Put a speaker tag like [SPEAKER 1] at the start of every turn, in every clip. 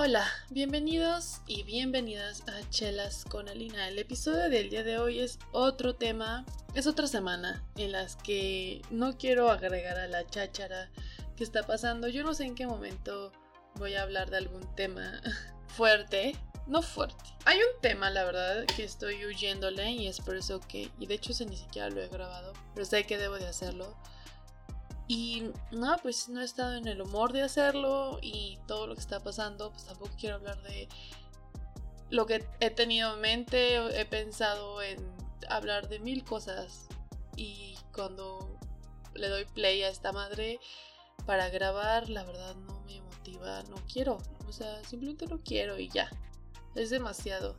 [SPEAKER 1] Hola, bienvenidos y bienvenidas a Chelas con Alina. El episodio del día de hoy es otro tema, es otra semana en las que no quiero agregar a la cháchara que está pasando. Yo no sé en qué momento voy a hablar de algún tema fuerte, no fuerte. Hay un tema, la verdad, que estoy huyéndole y es por eso que, y de hecho ese ni siquiera lo he grabado, pero sé que debo de hacerlo y no, pues no he estado en el humor de hacerlo y todo lo que está pasando, pues tampoco quiero hablar de lo que he tenido en mente, he pensado en hablar de mil cosas. Y cuando le doy play a esta madre para grabar, la verdad no me motiva, no quiero, o sea, simplemente no quiero y ya, es demasiado.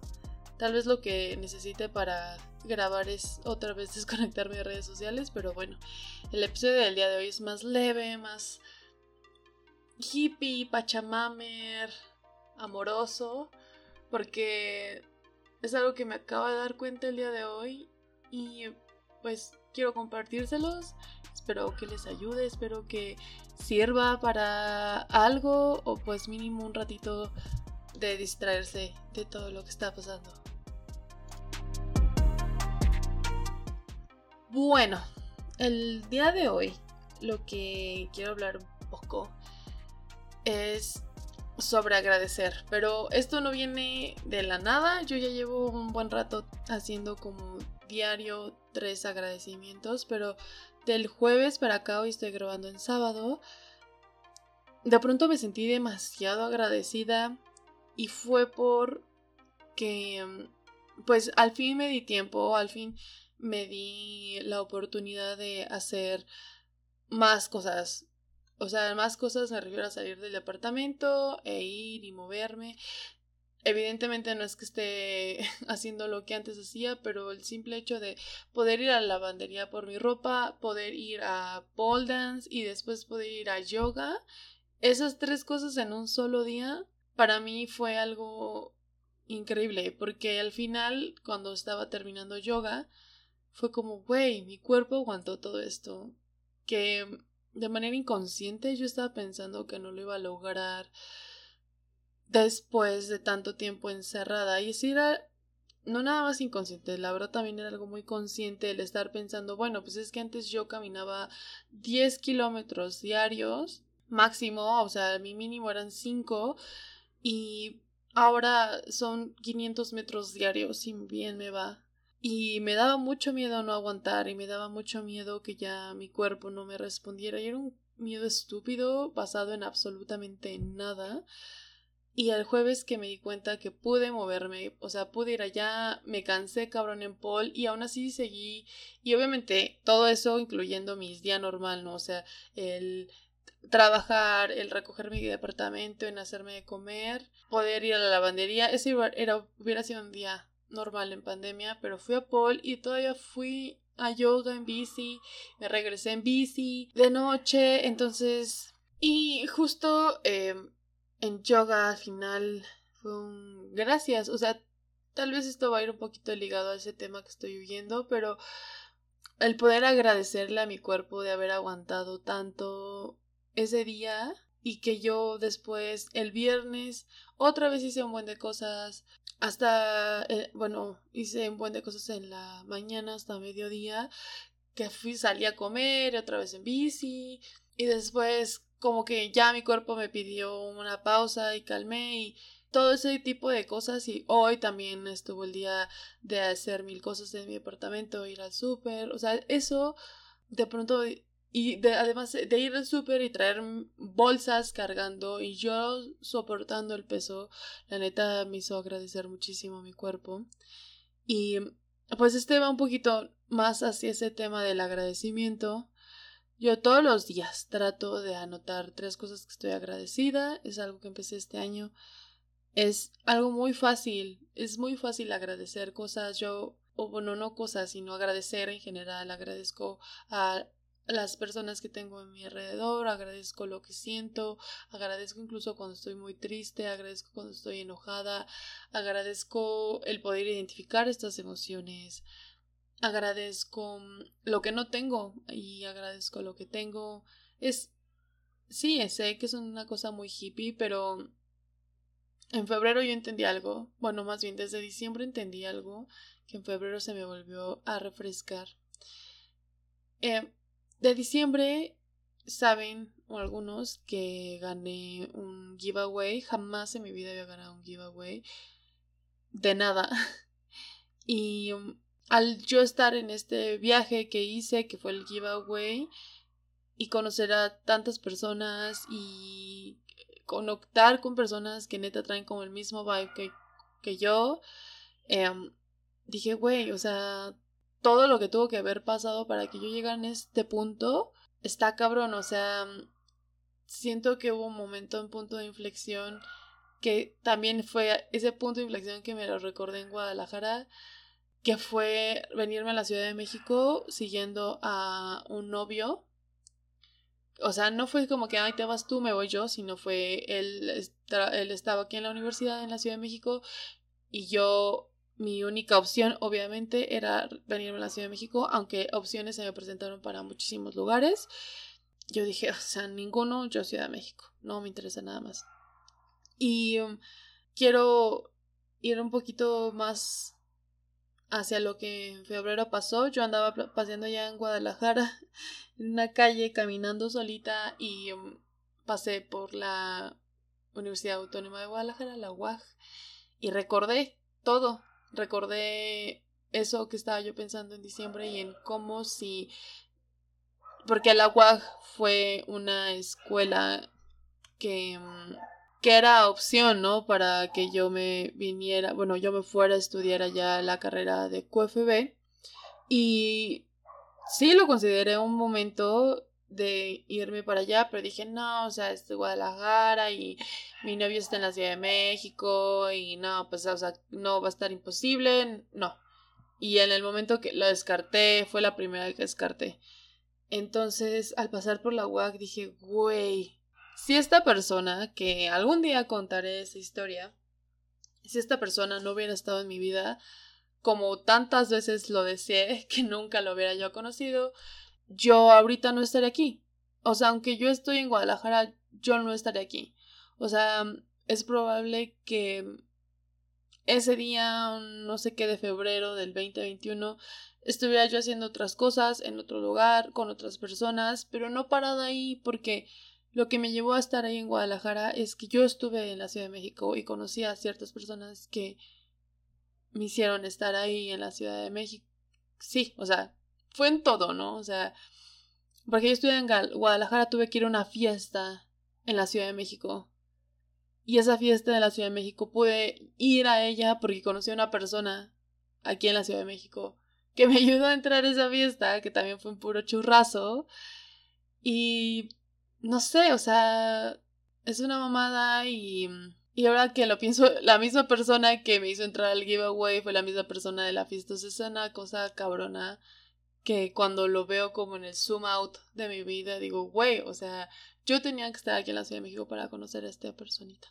[SPEAKER 1] Tal vez lo que necesite para grabar es otra vez desconectarme de redes sociales, pero bueno, el episodio del día de hoy es más leve, más hippie, pachamamer, amoroso, porque es algo que me acabo de dar cuenta el día de hoy y pues quiero compartírselos. Espero que les ayude, espero que sirva para algo o pues mínimo un ratito de distraerse de todo lo que está pasando. Bueno, el día de hoy lo que quiero hablar un poco es sobre agradecer, pero esto no viene de la nada, yo ya llevo un buen rato haciendo como diario tres agradecimientos, pero del jueves para acá, hoy estoy grabando en sábado, de pronto me sentí demasiado agradecida y fue por que pues al fin me di tiempo, al fin me di la oportunidad de hacer más cosas. O sea, más cosas me refiero a salir del departamento e ir y moverme. Evidentemente no es que esté haciendo lo que antes hacía, pero el simple hecho de poder ir a la lavandería por mi ropa, poder ir a pole dance y después poder ir a yoga, esas tres cosas en un solo día, para mí fue algo increíble, porque al final, cuando estaba terminando yoga, fue como, güey, mi cuerpo aguantó todo esto. Que de manera inconsciente yo estaba pensando que no lo iba a lograr después de tanto tiempo encerrada. Y si era no nada más inconsciente, la verdad también era algo muy consciente el estar pensando, bueno, pues es que antes yo caminaba 10 kilómetros diarios, máximo, o sea, mi mínimo eran 5 y ahora son 500 metros diarios y bien me va. Y me daba mucho miedo no aguantar y me daba mucho miedo que ya mi cuerpo no me respondiera. Y era un miedo estúpido basado en absolutamente nada. Y el jueves que me di cuenta que pude moverme, o sea, pude ir allá, me cansé cabrón en Paul y aún así seguí. Y obviamente todo eso incluyendo mis días normal, ¿no? O sea, el trabajar, el recoger mi departamento, en hacerme de comer, poder ir a la lavandería, ese era, hubiera sido un día normal en pandemia, pero fui a Paul y todavía fui a yoga en bici, me regresé en bici de noche, entonces... Y justo eh, en yoga al final fue un... Gracias, o sea, tal vez esto va a ir un poquito ligado a ese tema que estoy huyendo, pero el poder agradecerle a mi cuerpo de haber aguantado tanto ese día y que yo después el viernes otra vez hice un buen de cosas hasta eh, bueno hice un buen de cosas en la mañana hasta mediodía que fui salí a comer otra vez en bici y después como que ya mi cuerpo me pidió una pausa y calmé y todo ese tipo de cosas y hoy también estuvo el día de hacer mil cosas en mi apartamento ir al súper o sea eso de pronto y además de ir al súper y traer bolsas cargando y yo soportando el peso, la neta me hizo agradecer muchísimo a mi cuerpo. Y pues este va un poquito más hacia ese tema del agradecimiento. Yo todos los días trato de anotar tres cosas que estoy agradecida. Es algo que empecé este año. Es algo muy fácil. Es muy fácil agradecer cosas. Yo, o bueno, no cosas, sino agradecer en general. Agradezco a las personas que tengo en mi alrededor, agradezco lo que siento, agradezco incluso cuando estoy muy triste, agradezco cuando estoy enojada, agradezco el poder identificar estas emociones, agradezco lo que no tengo y agradezco lo que tengo. Es, sí, sé que es una cosa muy hippie, pero en febrero yo entendí algo, bueno, más bien desde diciembre entendí algo que en febrero se me volvió a refrescar. Eh, de diciembre saben algunos que gané un giveaway, jamás en mi vida había ganado un giveaway de nada. Y um, al yo estar en este viaje que hice, que fue el giveaway, y conocer a tantas personas y conectar con personas que neta traen como el mismo vibe que, que yo, em, dije, güey, o sea, todo lo que tuvo que haber pasado para que yo llegara en este punto está cabrón, o sea, siento que hubo un momento, un punto de inflexión que también fue ese punto de inflexión que me lo recordé en Guadalajara, que fue venirme a la Ciudad de México siguiendo a un novio. O sea, no fue como que, ay, te vas tú, me voy yo, sino fue, él, él estaba aquí en la universidad en la Ciudad de México y yo, mi única opción, obviamente, era venirme a la Ciudad de México, aunque opciones se me presentaron para muchísimos lugares. Yo dije, o sea, ninguno, yo Ciudad de México, no me interesa nada más. Y um, quiero ir un poquito más hacia lo que en febrero pasó. Yo andaba paseando ya en Guadalajara, en una calle, caminando solita y um, pasé por la Universidad Autónoma de Guadalajara, la UAG, y recordé todo. Recordé eso que estaba yo pensando en diciembre y en cómo si... Porque la UAG fue una escuela que um, que era opción, ¿no? Para que yo me viniera, bueno, yo me fuera a estudiar allá la carrera de QFB. Y sí lo consideré un momento de irme para allá, pero dije, no, o sea, es Guadalajara y mi novio está en la Ciudad de México y no, pues, o sea, no va a estar imposible, no. Y en el momento que lo descarté, fue la primera que descarté. Entonces, al pasar por la UAC, dije, güey, si esta persona, que algún día contaré esa historia, si esta persona no hubiera estado en mi vida, como tantas veces lo deseé, que nunca lo hubiera yo conocido, yo ahorita no estaría aquí. O sea, aunque yo estoy en Guadalajara, yo no estaría aquí. O sea, es probable que ese día, no sé qué de febrero del 2021, estuviera yo haciendo otras cosas en otro lugar, con otras personas, pero no parada ahí porque lo que me llevó a estar ahí en Guadalajara es que yo estuve en la Ciudad de México y conocí a ciertas personas que me hicieron estar ahí en la Ciudad de México. Sí, o sea, fue en todo, ¿no? O sea, porque yo estuve en Guadalajara, tuve que ir a una fiesta en la Ciudad de México. Y esa fiesta de la Ciudad de México pude ir a ella porque conocí a una persona aquí en la Ciudad de México que me ayudó a entrar a esa fiesta, que también fue un puro churrazo. Y no sé, o sea, es una mamada y... Y ahora que lo pienso, la misma persona que me hizo entrar al giveaway fue la misma persona de la fiesta. es una cosa cabrona que cuando lo veo como en el zoom out de mi vida, digo, güey, o sea, yo tenía que estar aquí en la Ciudad de México para conocer a esta personita,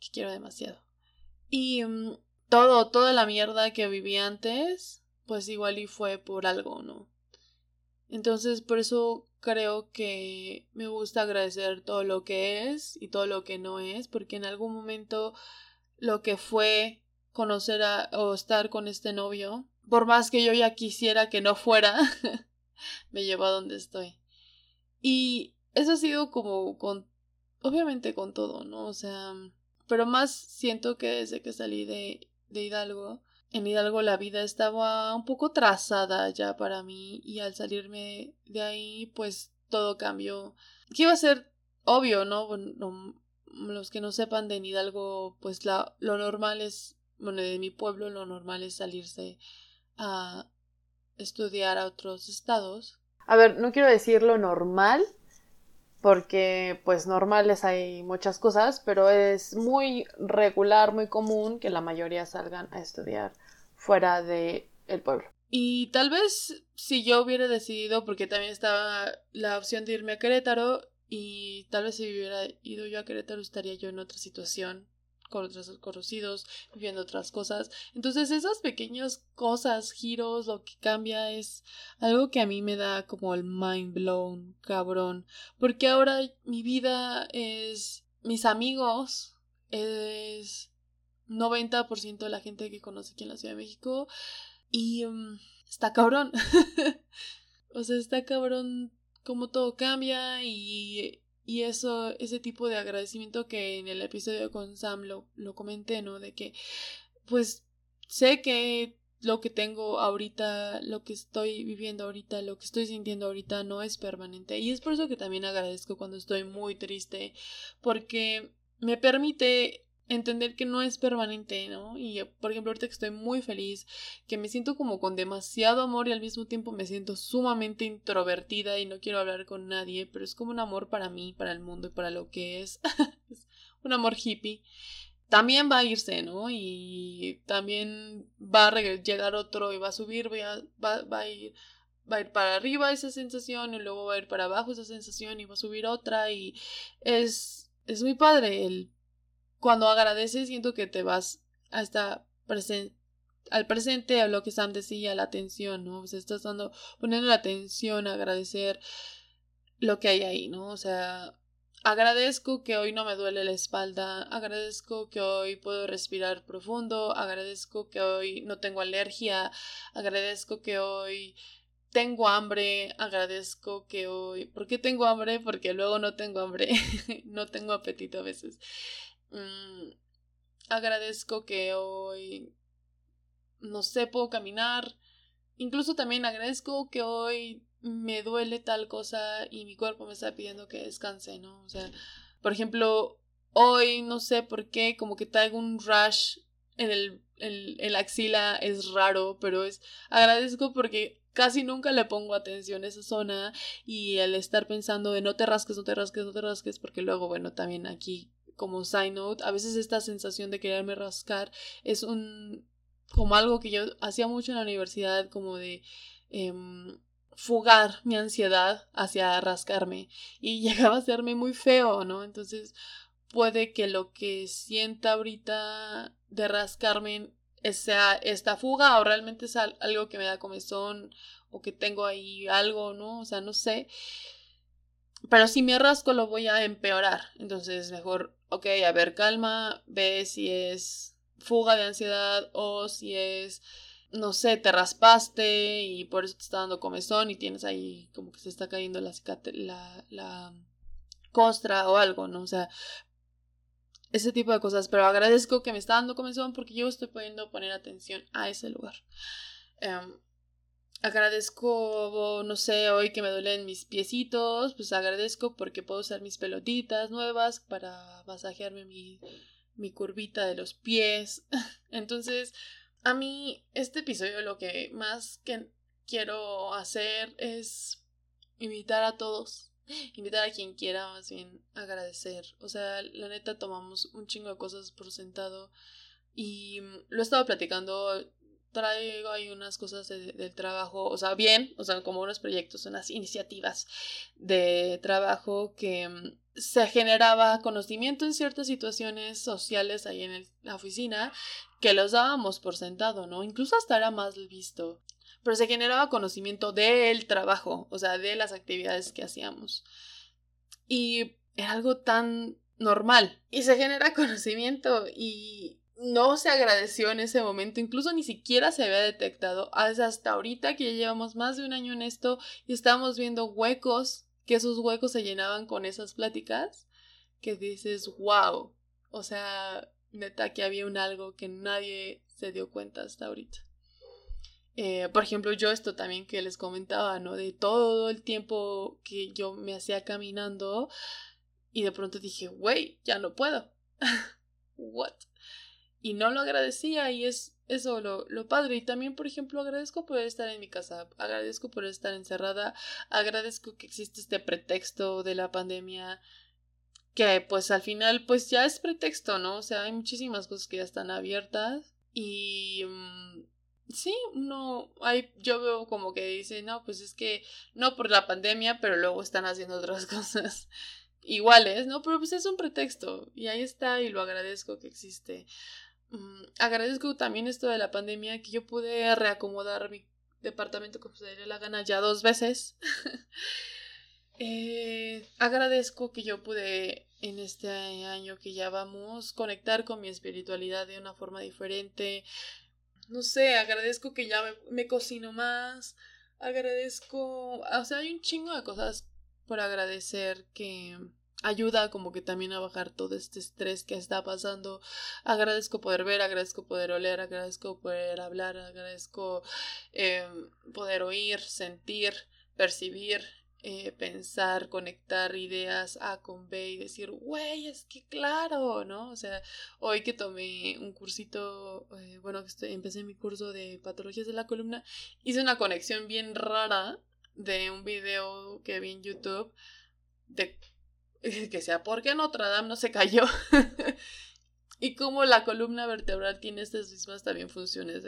[SPEAKER 1] que quiero demasiado. Y mm, todo, toda la mierda que viví antes, pues igual y fue por algo, ¿no? Entonces, por eso creo que me gusta agradecer todo lo que es y todo lo que no es, porque en algún momento lo que fue conocer a, o estar con este novio, por más que yo ya quisiera que no fuera, me llevó a donde estoy. Y eso ha sido como con, obviamente con todo, ¿no? O sea, pero más siento que desde que salí de, de Hidalgo, en Hidalgo la vida estaba un poco trazada ya para mí y al salirme de ahí pues todo cambió. Que iba a ser obvio, ¿no? Bueno, los que no sepan de Hidalgo pues la, lo normal es, bueno, de mi pueblo lo normal es salirse a estudiar a otros estados.
[SPEAKER 2] A ver, no quiero decir lo normal, porque pues normales hay muchas cosas, pero es muy regular, muy común que la mayoría salgan a estudiar fuera de el pueblo.
[SPEAKER 1] Y tal vez si yo hubiera decidido, porque también estaba la opción de irme a Querétaro, y tal vez si hubiera ido yo a Querétaro estaría yo en otra situación, con otros conocidos, viviendo otras cosas. Entonces esas pequeñas cosas, giros, lo que cambia es algo que a mí me da como el mind blown, cabrón. Porque ahora mi vida es mis amigos, es 90% de la gente que conoce aquí en la Ciudad de México y mm, está cabrón. o sea, está cabrón como todo cambia y, y eso, ese tipo de agradecimiento que en el episodio con Sam lo, lo comenté, ¿no? De que, pues, sé que lo que tengo ahorita, lo que estoy viviendo ahorita, lo que estoy sintiendo ahorita no es permanente. Y es por eso que también agradezco cuando estoy muy triste, porque me permite entender que no es permanente, ¿no? Y por ejemplo, ahorita que estoy muy feliz, que me siento como con demasiado amor y al mismo tiempo me siento sumamente introvertida y no quiero hablar con nadie, pero es como un amor para mí, para el mundo y para lo que es. un amor hippie. También va a irse, ¿no? Y también va a llegar otro y va a subir, va, va, va a ir va a ir para arriba esa sensación y luego va a ir para abajo esa sensación y va a subir otra y es es muy padre el cuando agradeces siento que te vas hasta al presente, a lo que Sam decía, la atención, ¿no? O sea, estás dando, poniendo la atención, agradecer lo que hay ahí, ¿no? O sea, agradezco que hoy no me duele la espalda, agradezco que hoy puedo respirar profundo, agradezco que hoy no tengo alergia, agradezco que hoy tengo hambre, agradezco que hoy... ¿Por qué tengo hambre? Porque luego no tengo hambre, no tengo apetito a veces. Mm, agradezco que hoy, no sé, puedo caminar. Incluso también agradezco que hoy me duele tal cosa y mi cuerpo me está pidiendo que descanse, ¿no? O sea, por ejemplo, hoy no sé por qué, como que traigo un rush en el, axila, es raro, pero es agradezco porque casi nunca le pongo atención a esa zona y el estar pensando de no te rasques, no te rasques, no te rasques, porque luego, bueno, también aquí como side note, a veces esta sensación de quererme rascar es un como algo que yo hacía mucho en la universidad, como de em, fugar mi ansiedad hacia rascarme y llegaba a serme muy feo, ¿no? Entonces puede que lo que sienta ahorita de rascarme sea esta fuga o realmente es algo que me da comezón o que tengo ahí algo, ¿no? O sea, no sé. Pero si me rasco lo voy a empeorar. Entonces mejor ok, a ver, calma, ve si es fuga de ansiedad o si es, no sé, te raspaste y por eso te está dando comezón y tienes ahí como que se está cayendo la, la, la costra o algo, ¿no? O sea, ese tipo de cosas, pero agradezco que me está dando comezón porque yo estoy pudiendo poner atención a ese lugar. Em, agradezco, no sé, hoy que me duelen mis piecitos, pues agradezco porque puedo usar mis pelotitas nuevas para masajearme mi, mi curvita de los pies. Entonces, a mí este episodio lo que más que quiero hacer es invitar a todos, invitar a quien quiera, más bien agradecer. O sea, la neta tomamos un chingo de cosas por sentado y lo he estado platicando traigo ahí unas cosas del trabajo, o sea, bien, o sea, como unos proyectos, unas iniciativas de trabajo que mm, se generaba conocimiento en ciertas situaciones sociales ahí en la oficina que los dábamos por sentado, ¿no? Incluso hasta era más visto. Pero se generaba conocimiento del trabajo, o sea, de las actividades que hacíamos. Y era algo tan normal. Y se genera conocimiento y no se agradeció en ese momento, incluso ni siquiera se había detectado. Hasta ahorita que ya llevamos más de un año en esto y estamos viendo huecos, que esos huecos se llenaban con esas pláticas, que dices, wow, o sea, neta que había un algo que nadie se dio cuenta hasta ahorita. Eh, por ejemplo, yo esto también que les comentaba, ¿no? De todo el tiempo que yo me hacía caminando y de pronto dije, wey, ya no puedo. What? Y no lo agradecía y es eso lo, lo padre. Y también, por ejemplo, agradezco por estar en mi casa, agradezco por estar encerrada, agradezco que existe este pretexto de la pandemia que pues al final pues ya es pretexto, ¿no? O sea, hay muchísimas cosas que ya están abiertas y mm, sí, no, hay, yo veo como que dice, no, pues es que no por la pandemia, pero luego están haciendo otras cosas iguales, ¿no? Pero pues es un pretexto y ahí está y lo agradezco que existe. Mm, agradezco también esto de la pandemia que yo pude reacomodar mi departamento como se diera la gana ya dos veces. Eh, agradezco que yo pude en este año que ya vamos conectar con mi espiritualidad de una forma diferente. No sé, agradezco que ya me, me cocino más. Agradezco, o sea, hay un chingo de cosas por agradecer que ayuda como que también a bajar todo este estrés que está pasando. Agradezco poder ver, agradezco poder oler, agradezco poder hablar, agradezco eh, poder oír, sentir, percibir, eh, pensar, conectar ideas A con B y decir, güey, es que claro, ¿no? O sea, hoy que tomé un cursito, eh, bueno, que empecé mi curso de patologías de la columna, hice una conexión bien rara de un video que vi en YouTube de que sea porque Notre Dame no se cayó. y como la columna vertebral tiene estas mismas también funciones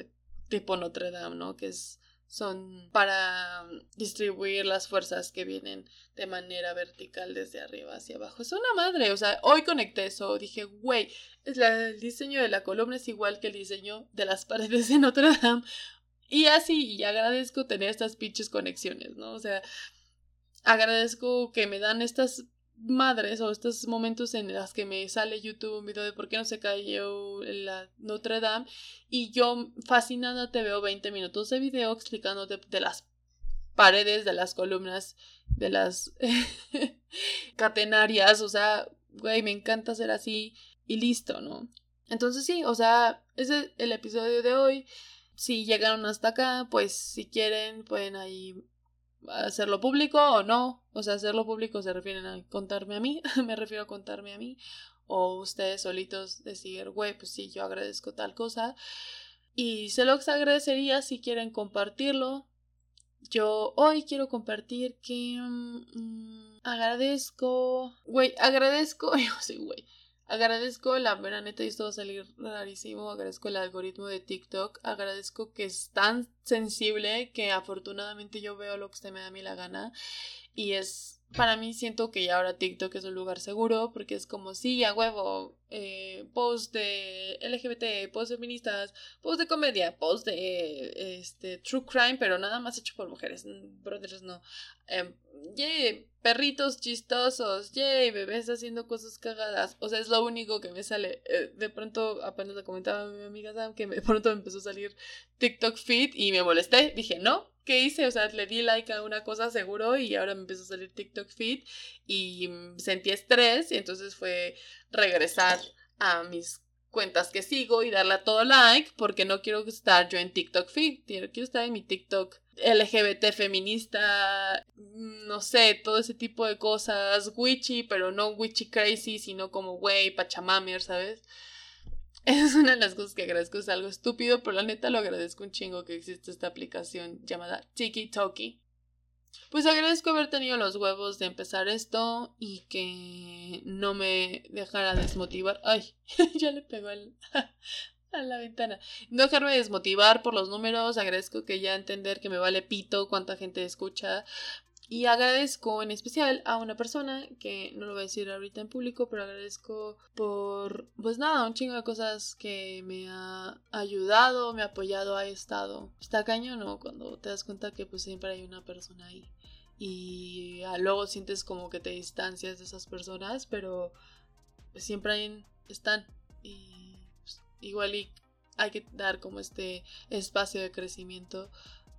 [SPEAKER 1] tipo Notre Dame, ¿no? Que es, son para distribuir las fuerzas que vienen de manera vertical desde arriba hacia abajo. Es una madre, o sea, hoy conecté eso, dije, güey, el diseño de la columna es igual que el diseño de las paredes de Notre Dame. Y así, y agradezco tener estas pinches conexiones, ¿no? O sea, agradezco que me dan estas madres o estos momentos en los que me sale YouTube un video de por qué no se cayó la Notre Dame y yo fascinada te veo 20 minutos de video explicándote de las paredes, de las columnas, de las catenarias, o sea, güey, me encanta ser así y listo, ¿no? Entonces sí, o sea, ese es el episodio de hoy. Si llegaron hasta acá, pues si quieren pueden ahí hacerlo público o no. O sea, hacerlo público se refieren a contarme a mí, me refiero a contarme a mí. O ustedes solitos decir, güey, pues sí, yo agradezco tal cosa. Y se los agradecería si quieren compartirlo. Yo hoy quiero compartir que mm, agradezco, güey, agradezco, sí, güey, Agradezco la mera neta y esto va a salir rarísimo. Agradezco el algoritmo de TikTok. Agradezco que es tan sensible que afortunadamente yo veo lo que usted me da a mí la gana. Y es para mí siento que ya ahora TikTok es un lugar seguro porque es como, sí, a huevo, eh, post de LGBT, post feministas, post de comedia, post de este, true crime, pero nada más hecho por mujeres, brothers no. Eh, yay, perritos chistosos, yay, bebés haciendo cosas cagadas. O sea, es lo único que me sale. Eh, de pronto, apenas le comentaba mi amiga Sam que de pronto me empezó a salir TikTok feed y me molesté. Dije, no, ¿qué hice? O sea, le di like a una cosa seguro y ahora me empezó a salir TikTok feed y mm, sentí estrés y entonces fue regresar a mis cuentas que sigo y darle a todo like porque no quiero estar yo en TikTok feed, quiero estar en mi TikTok LGBT feminista, mm, no sé, todo ese tipo de cosas, witchy, pero no witchy crazy, sino como wey, pachamamer, ¿sabes? es una de las cosas que agradezco, es algo estúpido, pero la neta lo agradezco un chingo que existe esta aplicación llamada Tiki Toki. Pues agradezco haber tenido los huevos de empezar esto y que no me dejara desmotivar. Ay, ya le pegó a la ventana. No dejarme desmotivar por los números. Agradezco que ya entender que me vale pito cuánta gente escucha. Y agradezco en especial a una persona que no lo voy a decir ahorita en público, pero agradezco por, pues nada, un chingo de cosas que me ha ayudado, me ha apoyado, ha estado. Está cañón, ¿no? Cuando te das cuenta que pues siempre hay una persona ahí. Y luego sientes como que te distancias de esas personas, pero pues, siempre hay, están. Y pues, igual y hay que dar como este espacio de crecimiento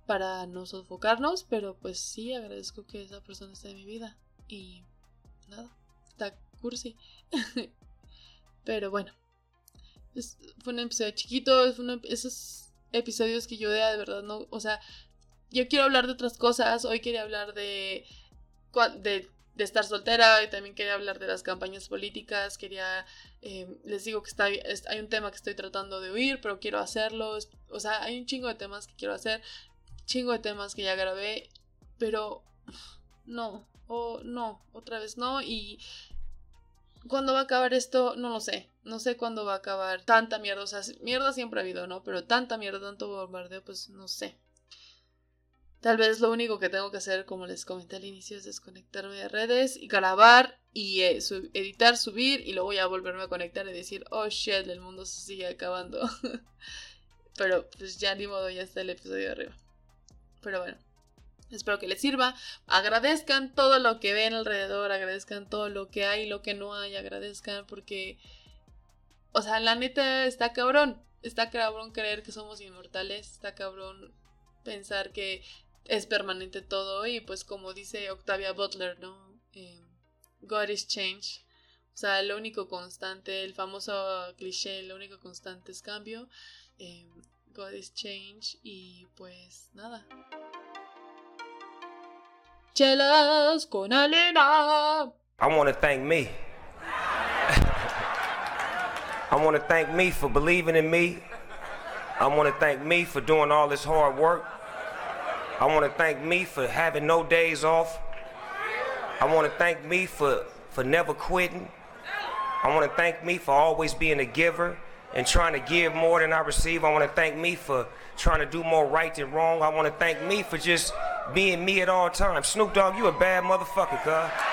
[SPEAKER 1] para no sofocarnos, pero pues sí agradezco que esa persona esté en mi vida. Y nada, está cursi. pero bueno, fue un episodio chiquito, es uno, esos episodios que yo de, de verdad no, o sea, yo quiero hablar de otras cosas, hoy quería hablar de, de, estar soltera y también quería hablar de las campañas políticas, quería, eh, les digo que está, hay un tema que estoy tratando de oír, pero quiero hacerlo, o sea, hay un chingo de temas que quiero hacer, chingo de temas que ya grabé, pero no, o no, otra vez no, y ¿cuándo va a acabar esto? No lo sé, no sé cuándo va a acabar tanta mierda, o sea, mierda siempre ha habido, ¿no? Pero tanta mierda, tanto bombardeo, pues no sé. Tal vez lo único que tengo que hacer, como les comenté al inicio, es desconectarme de redes y grabar y eh, editar, subir y luego ya volverme a conectar y decir, oh shit, el mundo se sigue acabando. Pero pues ya ni modo, ya está el episodio arriba. Pero bueno. Espero que les sirva. Agradezcan todo lo que ven alrededor, agradezcan todo lo que hay, lo que no hay, agradezcan porque, o sea, la neta está cabrón. Está cabrón creer que somos inmortales, está cabrón pensar que es permanente todo y pues como dice Octavia Butler, ¿no? Eh, God is change. O sea, lo único constante, el famoso cliché, lo único constante es cambio. Eh, God is change y pues nada. Chelas con.
[SPEAKER 3] I want to thank me. I want to thank me for believing in me. I want to thank me for doing all this hard work. I want to thank me for having no days off. I want to thank me for, for never quitting. I want to thank me for always being a giver and trying to give more than I receive. I want to thank me for trying to do more right than wrong. I want to thank me for just being me at all times. Snoop Dogg, you a bad motherfucker, cuz.